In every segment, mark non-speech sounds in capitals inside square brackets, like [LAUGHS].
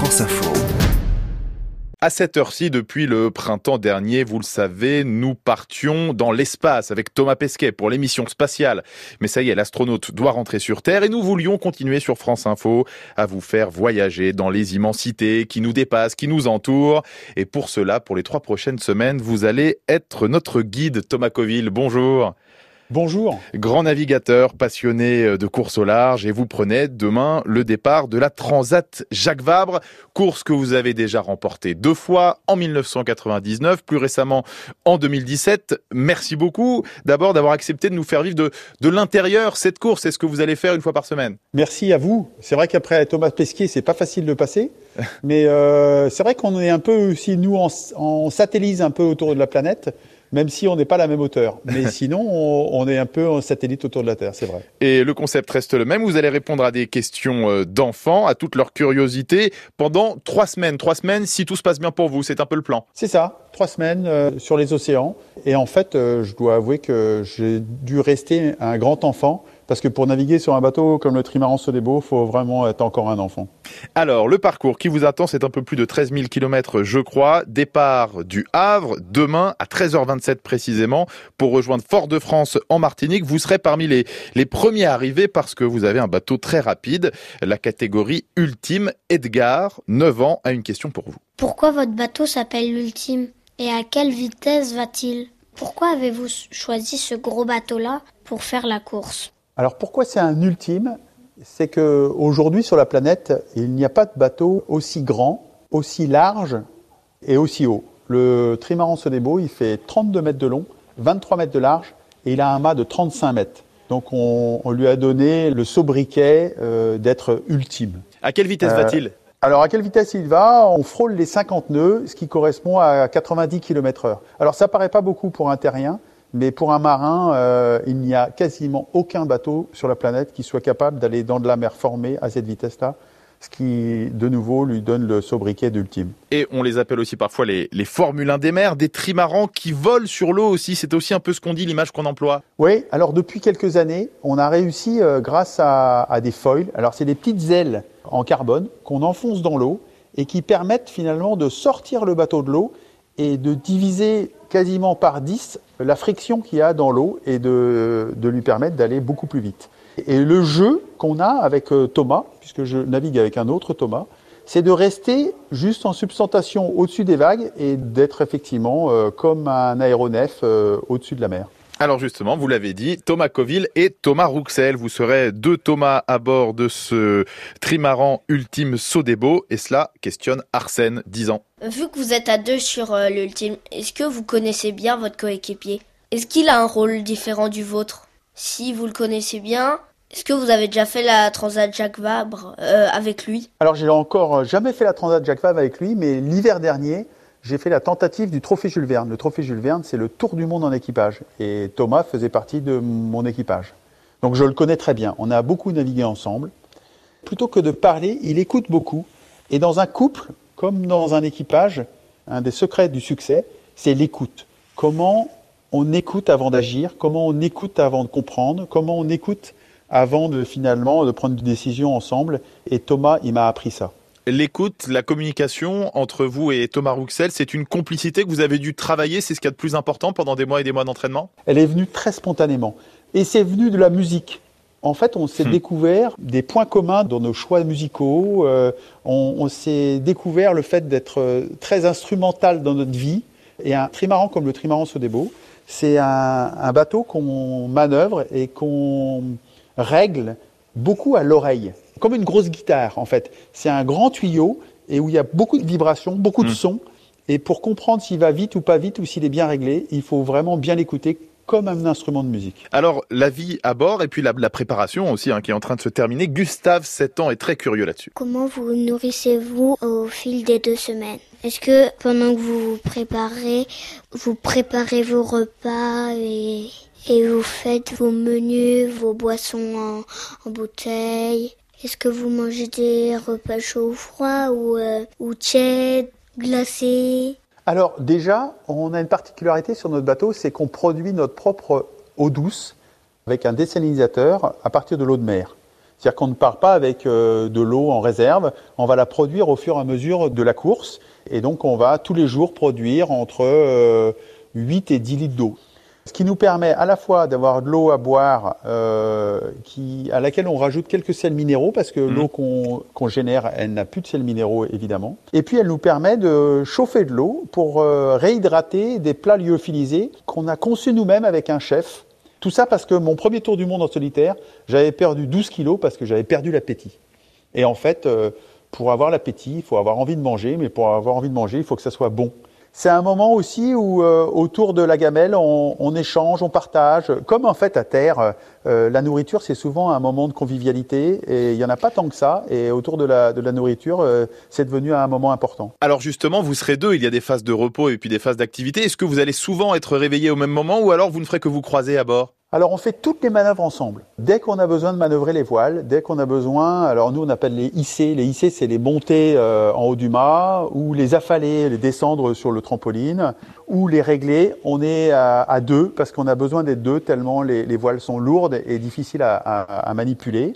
France Info. À cette heure-ci, depuis le printemps dernier, vous le savez, nous partions dans l'espace avec Thomas Pesquet pour l'émission spatiale. Mais ça y est, l'astronaute doit rentrer sur Terre et nous voulions continuer sur France Info à vous faire voyager dans les immensités qui nous dépassent, qui nous entourent. Et pour cela, pour les trois prochaines semaines, vous allez être notre guide Thomas Coville. Bonjour. Bonjour. Grand navigateur, passionné euh, de course au large et vous prenez demain le départ de la Transat Jacques Vabre, course que vous avez déjà remportée deux fois en 1999, plus récemment en 2017. Merci beaucoup d'abord d'avoir accepté de nous faire vivre de, de l'intérieur cette course. C'est ce que vous allez faire une fois par semaine. Merci à vous. C'est vrai qu'après Thomas Pesquier, c'est pas facile de passer. [LAUGHS] mais euh, c'est vrai qu'on est un peu aussi, nous, on, on satellise un peu autour de la planète même si on n'est pas à la même hauteur. [LAUGHS] Mais sinon, on, est un peu en satellite autour de la Terre, c'est vrai. Et le concept reste le même. Vous allez répondre à des questions euh, d'enfants, à toute leur curiosité, pendant trois semaines. Trois semaines, si tout se passe bien pour vous, c'est un peu le plan. C'est ça, trois semaines euh, sur les océans. Et en fait, euh, je dois avouer que j'ai dû rester un grand enfant parce que pour naviguer sur un bateau comme le trimaran Sodebo, il faut vraiment être encore un enfant. Alors, le parcours qui vous attend, c'est un peu plus de 13 000 km, je crois. Départ du Havre, demain à 13h27 précisément, pour rejoindre Fort-de-France en Martinique. Vous serez parmi les, les premiers arrivés parce que vous avez un bateau très rapide, la catégorie ultime. Edgar, 9 ans, a une question pour vous. Pourquoi votre bateau s'appelle l'ultime Et à quelle vitesse va-t-il? Pourquoi avez-vous choisi ce gros bateau-là pour faire la course? Alors pourquoi c'est un ultime? C'est que aujourd'hui sur la planète, il n'y a pas de bateau aussi grand, aussi large et aussi haut. Le trimaran Sodebo, il fait 32 mètres de long, 23 mètres de large et il a un mât de 35 mètres. Donc on, lui a donné le sobriquet euh, d'être ultime. À quelle vitesse euh, va-t-il? alors, à quelle vitesse il va? On frôle les 50 nœuds, ce qui correspond à 90 km heure. Alors, ça paraît pas beaucoup pour un terrien, mais pour un marin, euh, il n'y a quasiment aucun bateau sur la planète qui soit capable d'aller dans de la mer formée à cette vitesse-là, ce qui, de nouveau, lui donne le sobriquet d'ultime. Et on les appelle aussi parfois les, les Formule 1 des mers, des trimarans qui volent sur l'eau aussi. C'est aussi un peu ce qu'on dit, l'image qu'on emploie. Oui, alors depuis quelques années, on a réussi, euh, grâce à, à des foils, alors c'est des petites ailes en carbone qu'on enfonce dans l'eau et qui permettent finalement de sortir le bateau de l'eau et de diviser quasiment par 10 la friction qu'il y a dans l'eau et de, de lui permettre d'aller beaucoup plus vite. Et le jeu qu'on a avec euh, Thomas, puisque je navigue avec un autre Thomas, c'est de rester juste en substantation au-dessus des vagues et d'être effectivement euh, comme un aéronef euh, au-dessus de la mer. Alors justement, vous l'avez dit, Thomas Coville et Thomas Rouxel. Vous serez deux Thomas à bord de ce trimaran ultime Sodebo. Et cela questionne Arsène, 10 ans. Vu que vous êtes à deux sur euh, l'ultime, est-ce que vous connaissez bien votre coéquipier? Est-ce qu'il a un rôle différent du vôtre? Si vous le connaissez bien, est-ce que vous avez déjà fait la Transat Jacques Vabre euh, avec lui? Alors j'ai encore jamais fait la Transat Jacques Vabre avec lui, mais l'hiver dernier, j'ai fait la tentative du Trophée Jules Verne. Le Trophée Jules Verne, c'est le tour du monde en équipage. Et Thomas faisait partie de mon équipage. Donc je le connais très bien. On a beaucoup navigué ensemble. Plutôt que de parler, il écoute beaucoup. Et dans un couple, comme dans un équipage, un des secrets du succès, c'est l'écoute. Comment on écoute avant d'agir, comment on écoute avant de comprendre, comment on écoute avant de finalement de prendre une décision ensemble. Et Thomas, il m'a appris ça l'écoute, la communication entre vous et Thomas Rouxel, c'est une complicité que vous avez dû travailler, c'est ce qu'il y a de plus important pendant des mois et des mois d'entraînement? Elle est venue très spontanément. Et c'est venu de la musique. En fait, on s'est hmm. découvert des points communs dans nos choix musicaux. Euh, on, s'est découvert le fait d'être euh, très instrumental dans notre vie. Et un trimaran comme le trimaran Sodebo, c'est un, un bateau qu'on manœuvre et qu'on règle beaucoup à l'oreille comme une grosse guitare en fait. C'est un grand tuyau et où il y a beaucoup de vibrations, beaucoup de hmm. sons. Et pour comprendre s'il va vite ou pas vite ou s'il est bien réglé, il faut vraiment bien l'écouter comme un instrument de musique. Alors, la vie à bord et puis la, préparation aussi hein, qui est en train de se terminer. Gustave, 7 ans, est très curieux là-dessus. Comment vous nourrissez-vous au fil des deux semaines? Est-ce que pendant que vous vous préparez, vous préparez vos repas et, et vous faites vos menus, vos boissons en, en bouteille? Est-ce que vous mangez des repas chauds ou froids ou, euh, ou tièdes, glacés? Alors déjà, on a une particularité sur notre bateau, c'est qu'on produit notre propre eau douce avec un désalinisateur à partir de l'eau de mer. C'est-à-dire qu'on ne part pas avec de l'eau en réserve, on va la produire au fur et à mesure de la course. Et donc on va tous les jours produire entre 8 et 10 litres d'eau. Ce qui nous permet à la fois d'avoir de l'eau à boire euh, qui, à laquelle on rajoute quelques sels minéraux parce que mmh. l'eau qu'on génère, elle n'a plus de sels minéraux évidemment. Et puis elle nous permet de chauffer de l'eau pour euh, réhydrater des plats lyophilisés qu'on a conçus nous-mêmes avec un chef. Tout ça parce que mon premier tour du monde en solitaire, j'avais perdu 12 kilos parce que j'avais perdu l'appétit. Et en fait, euh, pour avoir l'appétit, il faut avoir envie de manger, mais pour avoir envie de manger, il faut que ça soit bon. C'est un moment aussi où euh, autour de la gamelle, on, échange, on partage. Comme en fait à terre, euh, la nourriture c'est souvent un moment de convivialité et il y en a pas tant que ça. Et autour de la, de la nourriture, euh, c'est devenu un moment important. Alors justement, vous serez deux. Il y a des phases de repos et puis des phases d'activité. Est-ce que vous allez souvent être réveillés au même moment ou alors vous ne ferez que vous croiser à bord? Alors on fait toutes les manœuvres ensemble. Dès qu'on a besoin de manœuvrer les voiles, dès qu'on a besoin, alors nous on appelle les IC. Les IC c'est les montées euh, en haut du mât, ou les affaler, les descendre sur le trampoline, ou les régler. On est à, deux parce qu'on a besoin d'être deux tellement les, voiles sont lourdes et difficiles à, manipuler.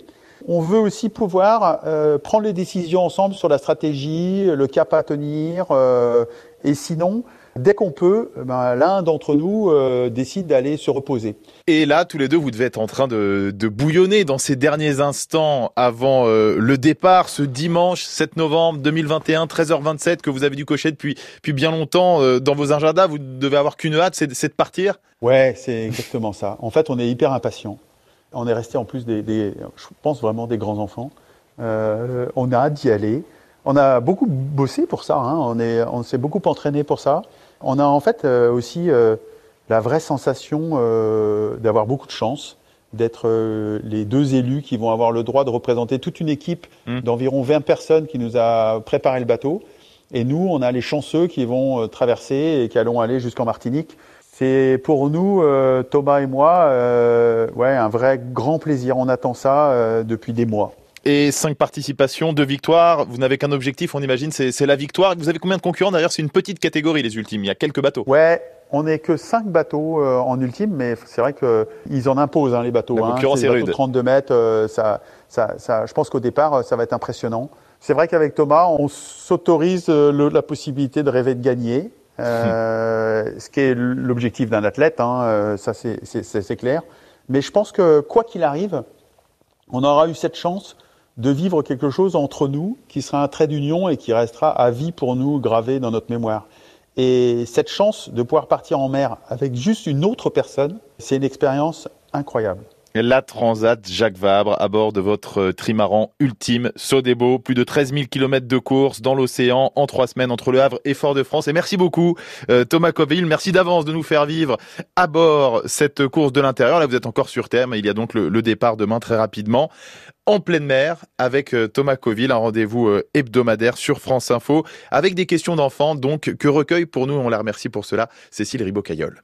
On veut aussi pouvoir euh, prendre les décisions ensemble sur la stratégie, le cap à tenir, euh, et sinon Dès qu'on peut, eh ben, l'un d'entre nous euh, décide d'aller se reposer. Et là, tous les deux, vous devez être en train de, bouillonner dans ces derniers instants avant euh, le départ, ce dimanche 7 novembre 2021, 13h27, que vous avez dû cocher depuis, depuis bien longtemps euh, dans vos agendas. Vous devez avoir qu'une hâte, c'est, de partir? Ouais, c'est exactement ça. En fait, on est hyper impatient. On est resté en plus des, je pense vraiment des grands enfants. on a hâte d'y aller. On a beaucoup bossé pour ça. Hein. On s'est beaucoup entraîné pour ça. On a en fait euh, aussi euh, la vraie sensation euh, d'avoir beaucoup de chance d'être les deux élus qui vont avoir le droit de représenter toute une équipe mmh. d'environ 20 personnes qui nous a préparé le bateau. Et nous, on a les chanceux qui vont traverser et qui allons aller jusqu'en Martinique. C'est pour nous, Thomas et moi, ouais, un vrai grand plaisir. On attend ça depuis des mois et cinq participations, deux victoires. Vous n'avez qu'un objectif, on imagine, c'est la victoire. Vous avez combien de concurrents D'ailleurs, c'est une petite catégorie, les ultimes. Il y a quelques bateaux. Ouais, on n'est que cinq bateaux euh, en ultime, mais c'est vrai qu'ils en imposent, hein, les bateaux. La hein. concurrence est, rude. 32 mètres, euh, ça, ça, ça, je pense qu'au départ, euh, ça va être impressionnant. C'est vrai qu'avec Thomas, on s'autorise la possibilité de rêver de gagner. ce qui est l'objectif d'un athlète, hein, ça c'est clair. Mais je pense que quoi qu'il arrive, on aura eu cette chance de vivre quelque chose entre nous qui sera un trait d'union et qui restera à vie pour nous gravé dans notre mémoire. Et cette chance de pouvoir partir en mer avec juste une autre personne, c'est une expérience incroyable. La Transat Jacques Vabre à bord de votre trimaran ultime Sodebo. Plus de 13 000 km de course dans l'océan en trois semaines entre Le Havre et Fort-de-France. Et merci beaucoup euh, Thomas Coville. Merci d'avance de nous faire vivre à bord cette course de l'intérieur. Là vous êtes encore sur terre mais il y a donc le, départ demain très rapidement en pleine mer avec euh, Thomas Coville, un rendez-vous euh, hebdomadaire sur France Info avec des questions d'enfants donc que recueille pour nous, on la remercie pour cela, Cécile Ribocaillol.